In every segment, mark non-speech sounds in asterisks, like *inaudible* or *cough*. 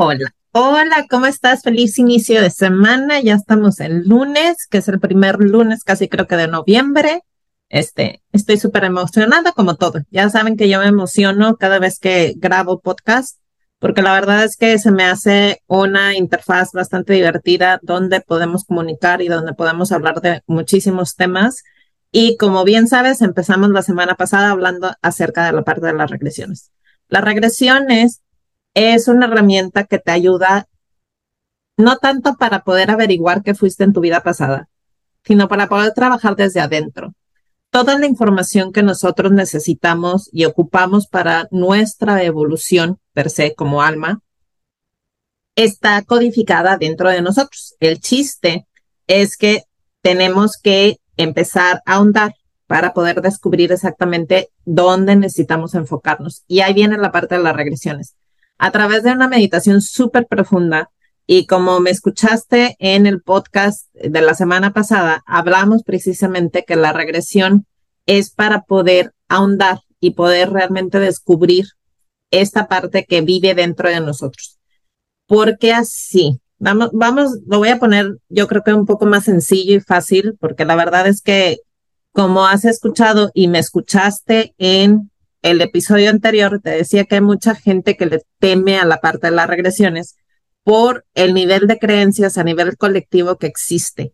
Hola, hola, ¿cómo estás? Feliz inicio de semana. Ya estamos en lunes, que es el primer lunes casi creo que de noviembre. Este, estoy súper emocionada como todo. Ya saben que yo me emociono cada vez que grabo podcast, porque la verdad es que se me hace una interfaz bastante divertida donde podemos comunicar y donde podemos hablar de muchísimos temas. Y como bien sabes, empezamos la semana pasada hablando acerca de la parte de las regresiones. Las regresiones es una herramienta que te ayuda no tanto para poder averiguar qué fuiste en tu vida pasada, sino para poder trabajar desde adentro. Toda la información que nosotros necesitamos y ocupamos para nuestra evolución per se como alma está codificada dentro de nosotros. El chiste es que tenemos que empezar a ahondar para poder descubrir exactamente dónde necesitamos enfocarnos. Y ahí viene la parte de las regresiones a través de una meditación súper profunda. Y como me escuchaste en el podcast de la semana pasada, hablamos precisamente que la regresión es para poder ahondar y poder realmente descubrir esta parte que vive dentro de nosotros. Porque así, vamos, vamos, lo voy a poner yo creo que un poco más sencillo y fácil, porque la verdad es que como has escuchado y me escuchaste en el episodio anterior te decía que hay mucha gente que le teme a la parte de las regresiones por el nivel de creencias a nivel colectivo que existe.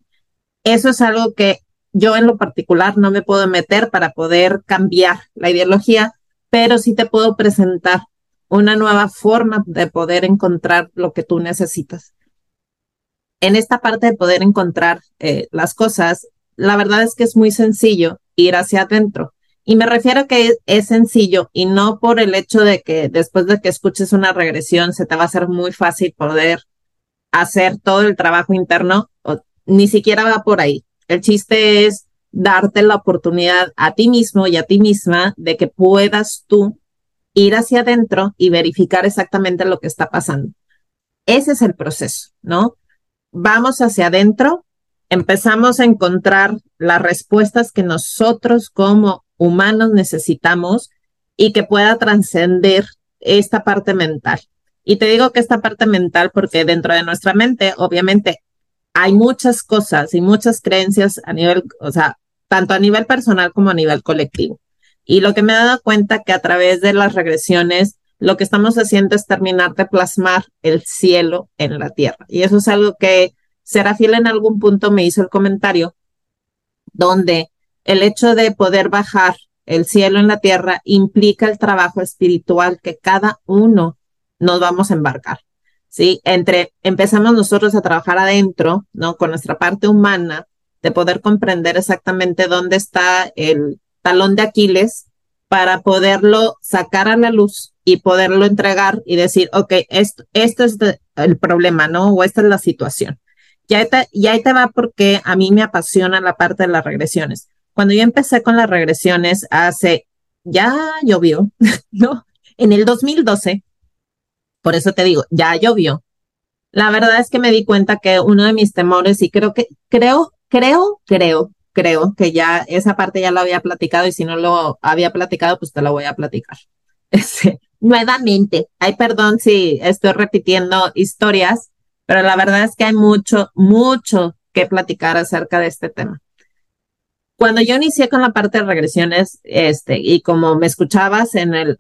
Eso es algo que yo en lo particular no me puedo meter para poder cambiar la ideología, pero sí te puedo presentar una nueva forma de poder encontrar lo que tú necesitas. En esta parte de poder encontrar eh, las cosas, la verdad es que es muy sencillo ir hacia adentro. Y me refiero a que es, sencillo y no por el hecho de que después de que escuches una regresión se te va a hacer muy fácil poder hacer todo el trabajo interno, o, ni siquiera va por ahí. El chiste es darte la oportunidad a ti mismo y a ti misma de que puedas tú ir hacia adentro y verificar exactamente lo que está pasando. Ese es el proceso, ¿no? Vamos hacia adentro, empezamos a encontrar las respuestas que nosotros como humanos necesitamos y que pueda trascender esta parte mental. Y te digo que esta parte mental porque dentro de nuestra mente, obviamente, hay muchas cosas y muchas creencias a nivel, o sea, tanto a nivel personal como a nivel colectivo. Y lo que me he dado cuenta que a través de las regresiones, lo que estamos haciendo es terminar de plasmar el cielo en la tierra. Y eso es algo que Serafil en algún punto me hizo el comentario, donde el hecho de poder bajar el cielo en la tierra implica el trabajo espiritual que cada uno nos vamos a embarcar. ¿sí? Entre empezamos nosotros a trabajar adentro, ¿no? Con nuestra parte humana, de poder comprender exactamente dónde está el talón de Aquiles para poderlo sacar a la luz y poderlo entregar y decir, ok, esto, esto es el problema, ¿no? O esta es la situación. Y ahí, te, y ahí te va porque a mí me apasiona la parte de las regresiones cuando yo empecé con las regresiones hace, ya llovió, *laughs* ¿no? En el 2012, por eso te digo, ya llovió. La verdad es que me di cuenta que uno de mis temores, y creo que, creo, creo, creo, creo que ya esa parte ya la había platicado y si no lo había platicado, pues te lo voy a platicar. *laughs* Este, nuevamente, ay, perdón si estoy repitiendo historias, pero la verdad es que hay mucho, mucho que platicar acerca de este tema cuando yo inicié con la parte de regresiones, este, y como me escuchabas en el,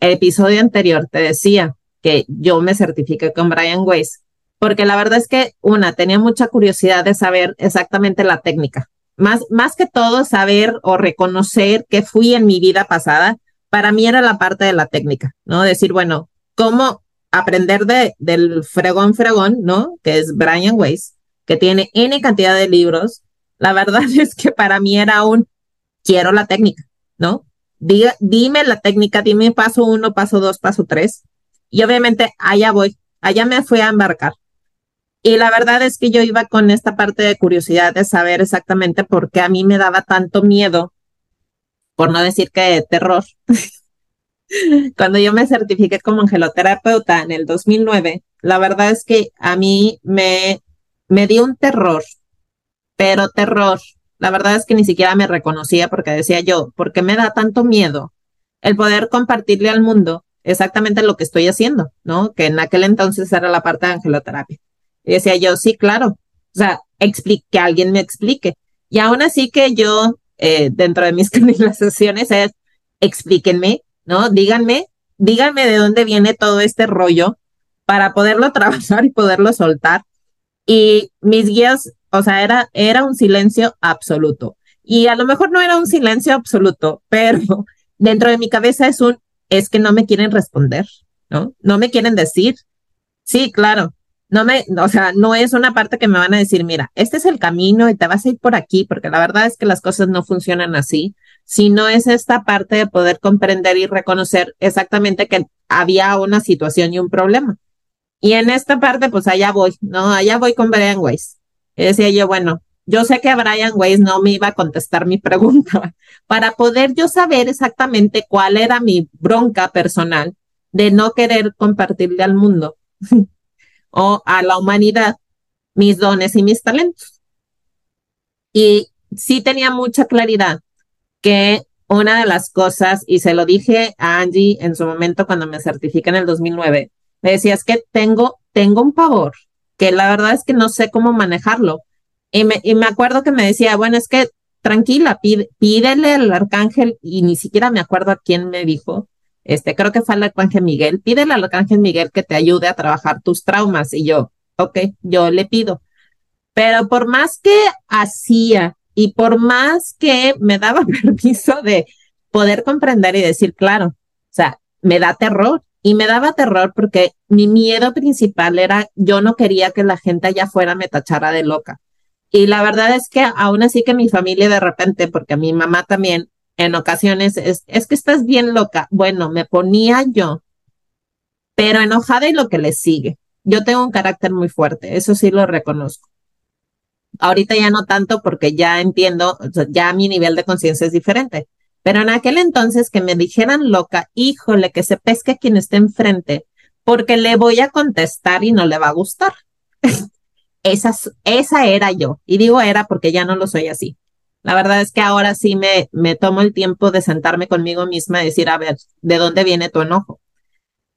episodio anterior, te decía que yo me certifiqué con Brian Weiss, porque la verdad es que, una, tenía mucha curiosidad de saber exactamente la técnica. Más, más que todo, saber o reconocer que fui en mi vida pasada, para mí era la parte de la técnica, ¿no? Decir, bueno, cómo aprender de, del fregón fregón, ¿no? Que es Brian Weiss, que tiene N cantidad de libros, la verdad *laughs* es que para mí era un quiero la técnica, ¿no? Diga, dime la técnica, dime paso uno, paso dos, paso tres. Y obviamente allá voy, allá me fui a embarcar. Y la verdad es que yo iba con esta parte de curiosidad de saber exactamente por qué a mí me daba tanto miedo, por no decir que terror. *laughs* Cuando yo me certifiqué como angeloterapeuta en el 2009, la verdad es que a mí me, me dio un terror pero terror. La verdad es que ni siquiera me reconocía porque decía yo, ¿por qué me da tanto miedo el poder compartirle al mundo exactamente lo que estoy haciendo, ¿no? Que en aquel entonces era la parte de angeloterapia. Y decía yo, sí, claro. O sea, que alguien me explique. Y aún así que yo, eh, dentro de mis *laughs* canalizaciones, es, explíquenme, ¿no? Díganme, díganme de dónde viene todo este rollo para poderlo *laughs* trabajar y poderlo soltar. Y mis guías, o sea, era, era un silencio absoluto. Y a lo mejor no era un silencio absoluto, *laughs* pero dentro de mi cabeza es un, es que no me quieren responder, ¿no? No me quieren decir. Sí, claro. No me, o sea, no es una parte que me van a decir, mira, este es el camino y te vas a ir por aquí, porque la verdad es que las cosas no funcionan así, sino es esta parte de poder comprender y reconocer exactamente que había una situación y un problema. Y en esta parte, pues allá voy, ¿no? Allá voy con Brian Weiss. Y decía yo, bueno, yo sé que Brian Weiss no me iba a contestar mi *laughs* pregunta para poder yo saber exactamente cuál era mi bronca personal de no querer compartirle al mundo *laughs* o a la humanidad mis dones y mis talentos. Y sí tenía mucha claridad que una de las cosas, y se lo dije a Angie en su momento cuando me certifica en el 2009, me decía, es que tengo, tengo un pavor, que la verdad es que no sé cómo manejarlo. Y me, me acuerdo que me decía, bueno, es que tranquila, pídele al arcángel, y ni siquiera me acuerdo a quién me dijo, este, creo que fue al arcángel Miguel, pídele al arcángel Miguel que te ayude a trabajar tus traumas. Y yo, ok, yo le pido. Pero por más que hacía y por más que me daba *laughs* permiso de poder comprender y decir, claro, o sea, me da terror. Y me daba terror porque mi miedo principal era, yo no quería que la gente allá afuera me tachara de loca. Y la verdad es que aún así que mi familia de repente, porque mi mamá también en ocasiones es, es que estás bien loca. Bueno, me ponía yo, pero enojada y lo que le sigue. Yo tengo un carácter muy fuerte, eso sí lo reconozco. Ahorita ya no tanto porque ya entiendo, ya mi nivel de conciencia es diferente. Pero en aquel entonces que me dijeran loca, híjole, que se pesque quien esté enfrente, porque le voy a contestar y no le va a gustar. *laughs* esa, esa era yo. Y digo era porque ya no lo soy así. La verdad es que ahora sí me, me tomo el tiempo de sentarme conmigo misma y decir, a ver, ¿de dónde viene tu enojo?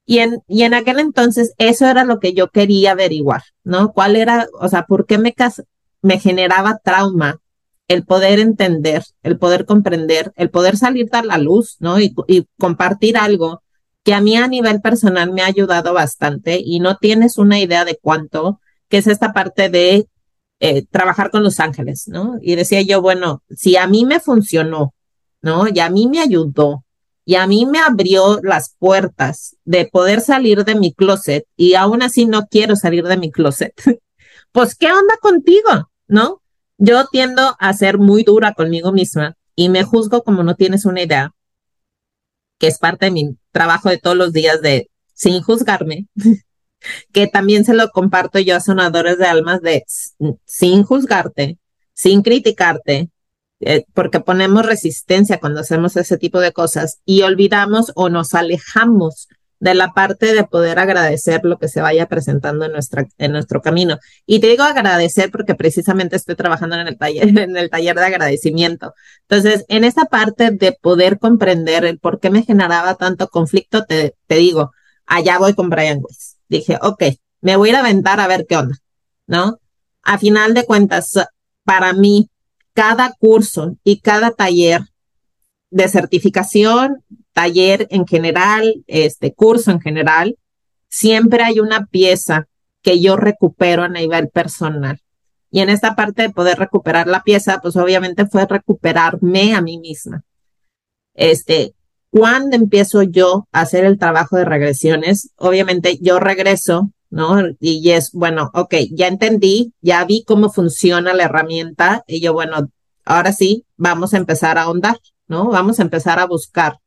Y en, y en aquel entonces eso era lo que yo quería averiguar, ¿no? ¿Cuál era, o sea, por qué me, me generaba trauma el poder entender, el poder comprender, el poder salir a la luz, ¿no? Y, compartir algo que a mí a nivel personal me ha ayudado bastante y no tienes una idea de cuánto, que es esta parte de eh, trabajar con los ángeles, ¿no? Y decía yo, bueno, si a mí me funcionó, ¿no? Y a mí me ayudó, y a mí me abrió las puertas de poder salir de mi closet, y aún así no quiero salir de mi closet, *laughs* pues, ¿qué onda contigo? ¿No? Yo tiendo a ser muy dura conmigo misma y me juzgo como no tienes una idea, que es parte de mi trabajo de todos los días de sin juzgarme, *laughs* que también se lo comparto yo a sonadores de almas de sin juzgarte, sin criticarte, eh, porque ponemos resistencia cuando hacemos ese tipo de cosas y olvidamos o nos alejamos de la parte de poder agradecer lo que se vaya presentando en, nuestra, en nuestro camino. Y te digo agradecer porque precisamente estoy trabajando en el taller, *laughs* en el taller de agradecimiento. Entonces, en esta parte de poder comprender el por qué me generaba tanto conflicto, te, te digo, allá voy con Brian Weiss dije, ok, me voy a ir a aventar a ver qué onda, ¿no? A final de cuentas, para mí, cada curso y cada taller de certificación, taller en general, este curso en general, siempre hay una pieza que yo recupero a nivel personal. Y en esta parte de poder recuperar la pieza, pues obviamente fue recuperarme a mí misma. Este, ¿Cuándo empiezo yo a hacer el trabajo de regresiones? Obviamente yo regreso, ¿no? Y es, bueno, ok, ya entendí, ya vi cómo funciona la herramienta y yo, bueno, ahora sí, vamos a empezar a ahondar, ¿no? Vamos a empezar a buscar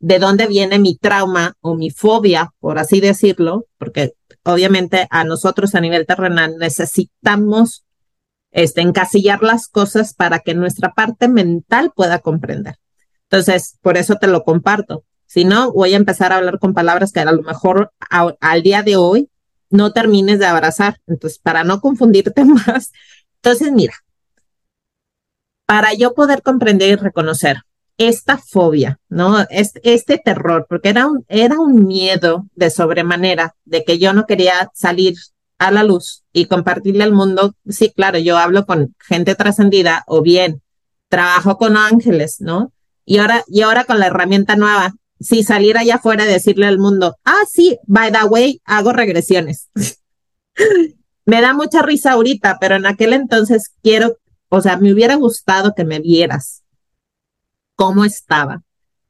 de dónde viene mi trauma o mi fobia, por así decirlo, porque obviamente a nosotros a nivel terrenal necesitamos este, encasillar las cosas para que nuestra parte mental pueda comprender. Entonces, por eso te lo comparto. Si no, voy a empezar a hablar con palabras que a lo mejor al día de hoy no termines de abrazar. Entonces, para no confundirte *laughs* más. Entonces, mira, para yo poder comprender y reconocer esta fobia, ¿no? Este, este terror, porque era un, era un miedo de sobremanera de que yo no quería salir a la luz y compartirle al mundo. Sí, claro, yo hablo con gente trascendida o bien trabajo con ángeles, ¿no? Y ahora, y ahora con la herramienta nueva, si salir allá afuera y decirle al mundo, ah, sí, by the way, hago regresiones. *laughs* me da mucha risa ahorita, pero en aquel entonces quiero, o sea, me hubiera gustado que me vieras cómo estaba.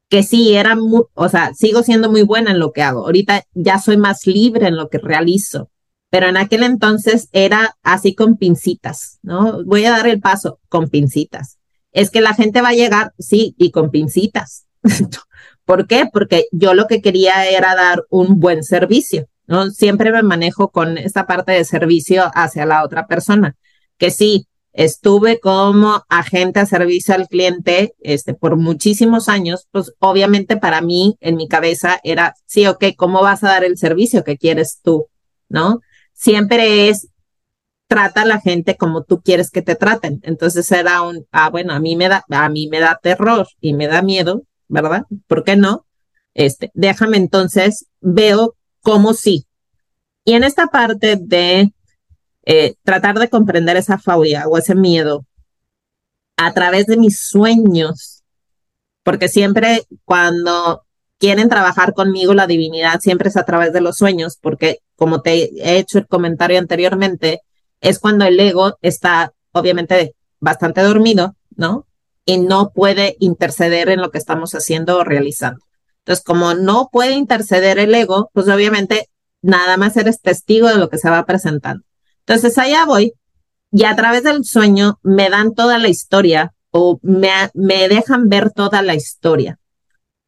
Que sí, era muy, o sea, sigo siendo muy buena en lo que hago. Ahorita ya soy más libre en lo que realizo, pero en aquel entonces era así con pincitas, ¿no? Voy a dar el paso con pincitas. Es que la gente va a llegar, sí, y con pincitas. *laughs* ¿Por qué? Porque yo lo que quería era dar un buen servicio, ¿no? Siempre me manejo con esta parte de servicio hacia la otra persona, que sí, estuve como agente a servicio al cliente este, por muchísimos años, pues obviamente para mí, en mi cabeza, era, sí, ok, ¿cómo vas a dar el servicio que quieres tú? ¿No? Siempre es, trata a la gente como tú quieres que te traten. Entonces era un, ah, bueno, a mí me da, a mí me da terror y me da miedo, ¿verdad? ¿Por qué no? Este, déjame entonces, veo cómo sí. Y en esta parte de eh, tratar de comprender esa fobia o ese miedo a través de mis sueños, porque siempre cuando quieren trabajar conmigo la divinidad siempre es a través de los sueños, porque como te he hecho el comentario anteriormente, es cuando el ego está obviamente bastante dormido, ¿no? Y no puede interceder en lo que estamos haciendo o realizando. Entonces, como no puede interceder el ego, pues obviamente nada más eres testigo de lo que se va presentando. Entonces allá voy y a través del sueño me dan toda la historia o me, me dejan ver toda la historia.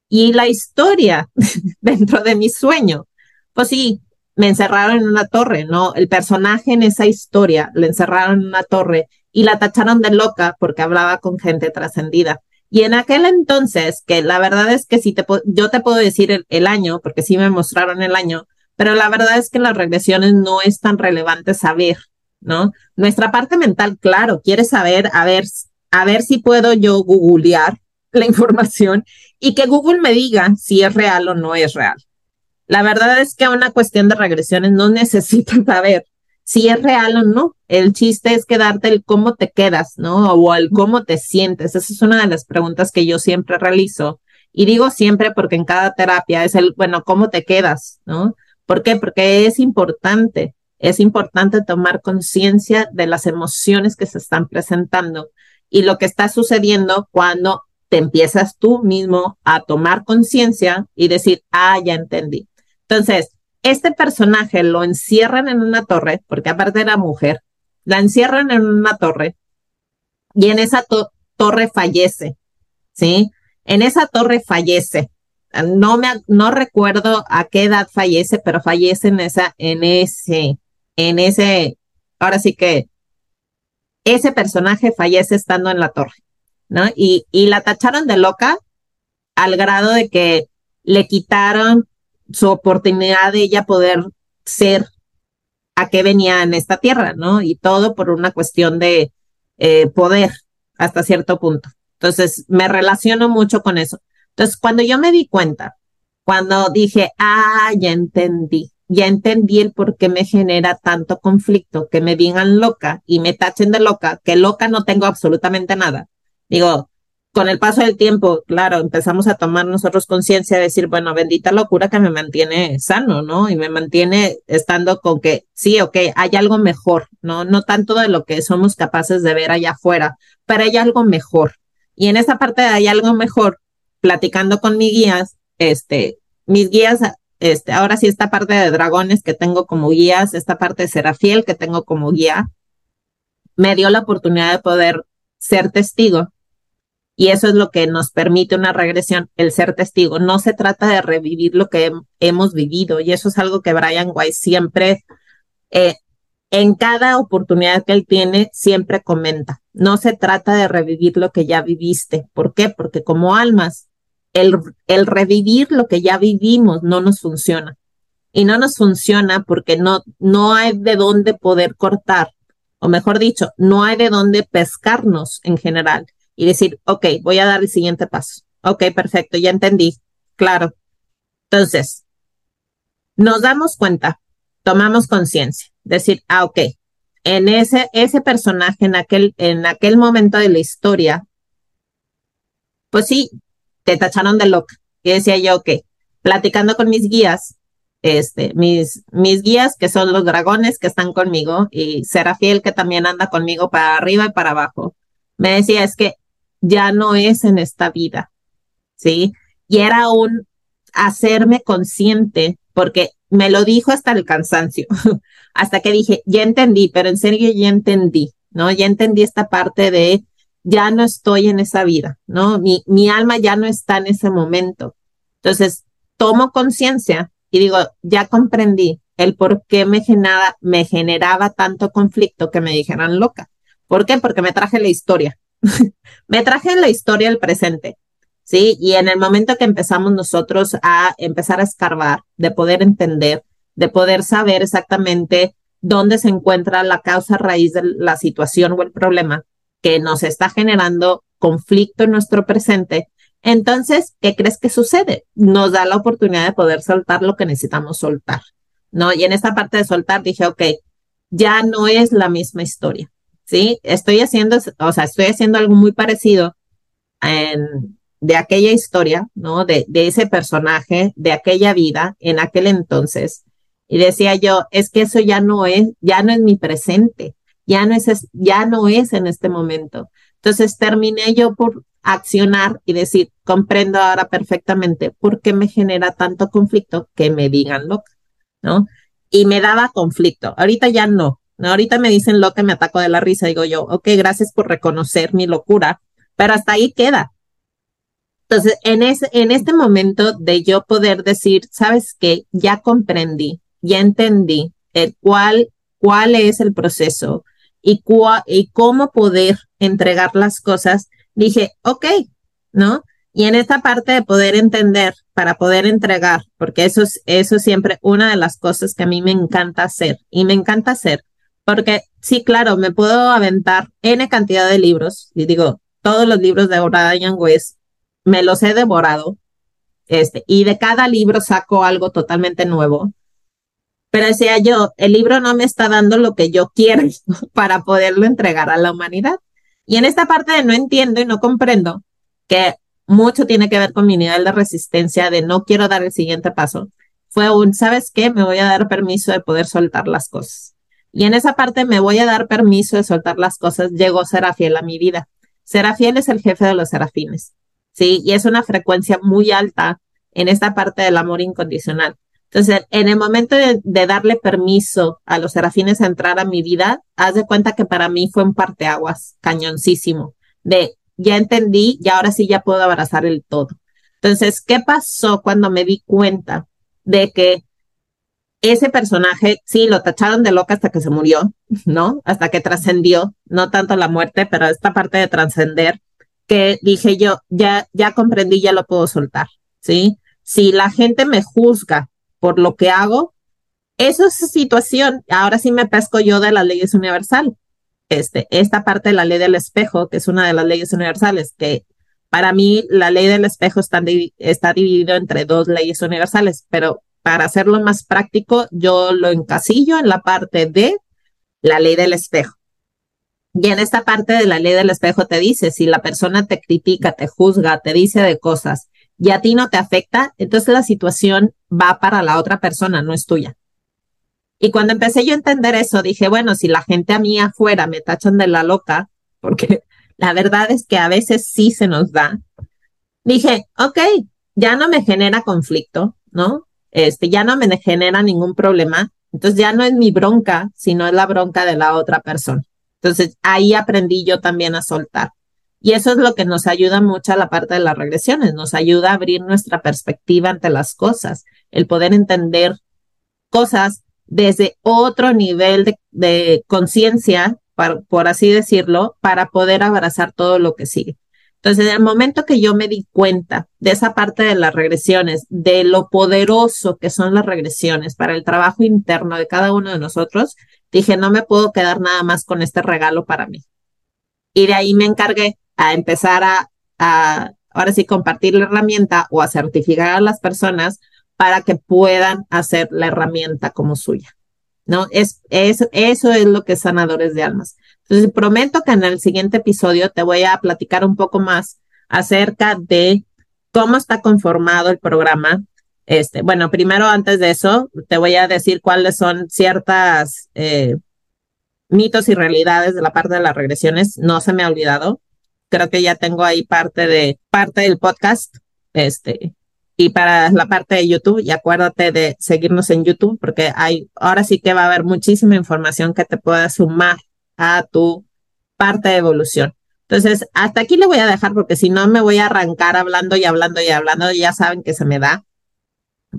Y la historia *laughs* dentro de mi sueño, pues sí, me encerraron en una torre, ¿no? El personaje en esa historia le encerraron en una torre y la tacharon de loca porque hablaba con gente trascendida. Y en aquel entonces, que la verdad es que si te yo te puedo decir el, el, año, porque sí me mostraron el año, pero la verdad es que las regresiones no es tan relevante saber, ¿no? Nuestra parte mental, claro, quiere saber, a ver, a ver si puedo yo googlear *laughs* la información y que Google me diga si es real o no es real. La verdad es que una cuestión de regresiones no *laughs* necesita saber si es real o no. El chiste es quedarte el cómo te quedas, ¿no? O el cómo te sientes. Esa es una de las preguntas que yo siempre realizo. Y digo siempre porque en cada terapia es el, bueno, ¿cómo te quedas? ¿No? ¿Por qué? Porque es importante, es importante tomar conciencia de las emociones que se están presentando y lo que está sucediendo cuando te empiezas tú mismo a tomar conciencia y decir, ah, ya entendí. Entonces, este personaje lo encierran en una torre, porque aparte era mujer, la encierran en una torre y en esa torre fallece, ¿sí? En esa torre fallece no me no recuerdo a qué edad fallece, pero fallece en esa, en ese, en ese, ahora sí que ese personaje fallece estando en la torre, ¿no? Y, y la tacharon de loca al grado de que le quitaron su oportunidad de ella poder ser a qué venía en esta tierra, ¿no? Y todo por una cuestión de eh, poder hasta cierto punto. Entonces, me relaciono mucho con eso. Entonces, cuando yo me di cuenta, cuando dije, ah, ya entendí, ya entendí el por qué me genera tanto conflicto, que me digan loca y me tachen de loca, que loca no tengo absolutamente nada. Digo, con el paso del tiempo, claro, empezamos a tomar nosotros conciencia de decir, bueno, bendita locura que me mantiene sano, ¿no? Y me mantiene estando con que sí, ok, hay algo mejor, ¿no? No tanto de lo que somos capaces de ver allá afuera, pero hay algo mejor. Y en esa parte de hay algo mejor, platicando con mis guías, este, mis guías, este, ahora sí esta parte de dragones que tengo como guías, esta parte de Serafiel que tengo como guía, me dio la oportunidad de poder ser testigo. Y eso es lo que nos permite una regresión, el ser testigo. No se trata de revivir lo que hemos vivido. Y eso es algo que Brian Weiss siempre, eh, en cada oportunidad que él tiene, siempre comenta. No se trata de revivir lo que ya viviste. ¿Por qué? Porque como almas el, el revivir lo que ya vivimos no nos funciona. Y no nos funciona porque no, no hay de dónde poder cortar, o mejor dicho, no hay de dónde pescarnos en general y decir, ok, voy a dar el siguiente paso. ok, perfecto, ya entendí, claro. Entonces, nos damos cuenta, tomamos conciencia, decir, ah, ok, en ese, ese personaje, en aquel, en aquel momento de la historia, pues sí, te tacharon de loca. Y decía yo, ok, platicando con mis guías, este, mis, mis guías, que son los dragones que están conmigo, y Serafiel, que también anda conmigo para arriba y para abajo, me decía, es que ya no es en esta vida, ¿sí? Y era un hacerme consciente, porque me lo dijo hasta el cansancio, *laughs* hasta que dije, ya entendí, pero en serio ya entendí, ¿no? Ya entendí esta parte de ya no estoy en esa vida, ¿no? Mi, mi alma ya no está en ese momento. Entonces, tomo conciencia y digo, ya comprendí el por qué me generaba, me generaba tanto conflicto que me dijeran loca. ¿Por qué? Porque me traje la historia. *laughs* me traje la historia al presente. ¿sí? Y en el momento que empezamos nosotros a empezar a escarbar, de poder entender, de poder saber exactamente dónde se encuentra la causa raíz de la situación o el problema que nos está generando conflicto en nuestro presente, entonces, ¿qué crees que sucede? Nos da la oportunidad de poder soltar lo que necesitamos soltar, ¿no? Y en esta parte de soltar dije, ok, ya no es la misma historia, ¿sí? Estoy haciendo, o sea, estoy haciendo algo muy parecido de aquella historia, ¿no? De, de ese personaje, de aquella vida en aquel entonces. Y decía yo, es que eso ya no es, ya no es mi presente, ya no es, ya no es en este momento. Entonces terminé yo por accionar y decir, comprendo ahora perfectamente por qué me genera tanto conflicto que me digan loca, ¿no? Y me daba conflicto. Ahorita ya no. Ahorita me dicen loca y me ataco de la risa. Digo yo, ok, gracias por reconocer mi locura, pero hasta ahí queda. Entonces, en, en este momento de yo poder decir, sabes qué, ya comprendí, ya entendí el cuál es el proceso y, y cómo poder entregar las cosas, dije, ok, ¿no? Y en esta parte de poder entender para poder entregar, porque eso es, eso es siempre una de las cosas que a mí me encanta hacer y me encanta hacer, porque sí, claro, me puedo aventar N cantidad de libros y digo, todos los libros de Brian West me los he devorado, este, y de cada libro saco algo totalmente nuevo. Pero decía yo, el libro no me está dando lo que yo quiero *laughs* para poderlo entregar a la humanidad. Y en esta parte de no entiendo y no comprendo, que mucho tiene que ver con mi nivel de resistencia de no quiero dar el siguiente paso, fue un, ¿sabes qué? Me voy a dar permiso de poder soltar las cosas. Y en esa parte me voy a dar permiso de soltar las cosas, llegó Serafiel a mi vida. Serafiel es el jefe de los serafines, ¿sí? Y es una frecuencia muy alta en esta parte del amor incondicional. Entonces, en el momento de, darle permiso a los serafines a entrar a mi vida, haz de cuenta que para mí fue un parteaguas cañoncísimo de ya entendí y ahora sí ya puedo abrazar el todo. Entonces, ¿qué pasó cuando me di cuenta de que ese personaje, sí, lo tacharon de loca hasta que se murió, *laughs* ¿no? Hasta que trascendió, no tanto la muerte, pero esta parte de trascender, que dije yo, ya, ya comprendí, ya lo puedo soltar, ¿sí? Si la gente me juzga por lo que hago, eso es situación. Ahora sí me pesco yo de las leyes universal. Este, esta parte de la ley del espejo, que es una de las leyes universales, que para mí la ley del espejo está, está dividido entre dos leyes universales, pero para hacerlo más práctico, yo lo encasillo en la parte de la ley del espejo. Y en esta parte de la ley del espejo te dice, si la persona te critica, te juzga, te dice de cosas y a ti no te afecta, entonces la situación va para la otra persona, no es tuya. Y cuando empecé yo a entender eso, dije, bueno, si la gente a mí afuera me tachan de la loca, porque *laughs* la verdad es que a veces sí se nos da, dije, ok, ya no me genera conflicto, ¿no? Este, ya no me genera ningún problema. Entonces ya no es mi bronca, sino es la bronca de la otra persona. Entonces ahí aprendí yo también a soltar. Y eso es lo que nos ayuda mucho a la parte de las regresiones, nos ayuda a abrir nuestra perspectiva ante las cosas, el poder entender cosas desde otro nivel de, conciencia, por así decirlo, para poder abrazar todo lo que sigue. Entonces, en el momento que yo me di cuenta de esa parte de las regresiones, de lo poderoso que son las regresiones para el trabajo interno de cada uno de nosotros, dije, no me puedo quedar nada más con este regalo para mí. Y de ahí me encargué a empezar a, ahora sí compartir la herramienta o a certificar a las personas para que puedan hacer la herramienta como suya. ¿No? Es, es, eso es lo que es sanadores de almas. Entonces, prometo que en el siguiente episodio te voy a platicar un poco más acerca de cómo está conformado el programa. Este, bueno, primero antes de eso, te voy a decir cuáles son ciertas eh, mitos y realidades de la parte de las regresiones. No se me ha olvidado. Creo que ya tengo ahí parte de parte del podcast. Este, y para la parte de YouTube, y acuérdate de seguirnos en YouTube, porque hay, ahora sí que va a haber muchísima información que te pueda sumar a tu parte de evolución. Entonces, hasta aquí le voy a dejar porque si no me voy a arrancar hablando y hablando y hablando, ya saben que se me da.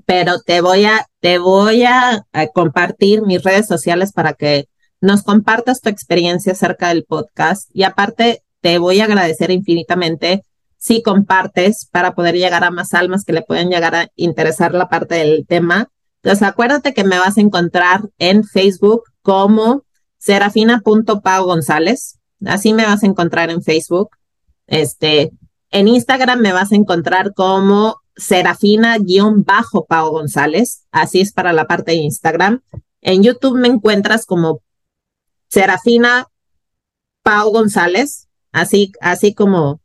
Pero te voy a, te voy a, compartir mis redes sociales para que nos compartas tu experiencia acerca del podcast y aparte te voy a agradecer infinitamente si compartes para poder llegar a más almas que le pueden llegar a interesar la parte del tema. Entonces, acuérdate que me vas a encontrar en Facebook como serafina.pau González. Así me vas a encontrar en Facebook. Este, en Instagram me vas a encontrar como serafina-pau González. Así es para la parte de Instagram. En YouTube me encuentras como Serafina Pau González, así, así como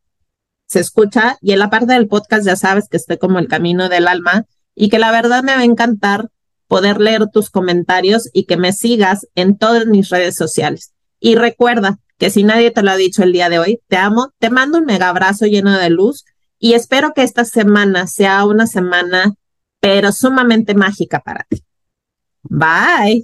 se escucha. Y en la parte del podcast ya sabes que estoy como el camino del alma y que la verdad me va a encantar poder leer tus comentarios y que me sigas en todas mis redes sociales. Y recuerda que si nadie te lo ha dicho el día de hoy, te amo, te mando un mega abrazo lleno de luz y espero que esta semana sea una semana, pero sumamente mágica para ti. Bye.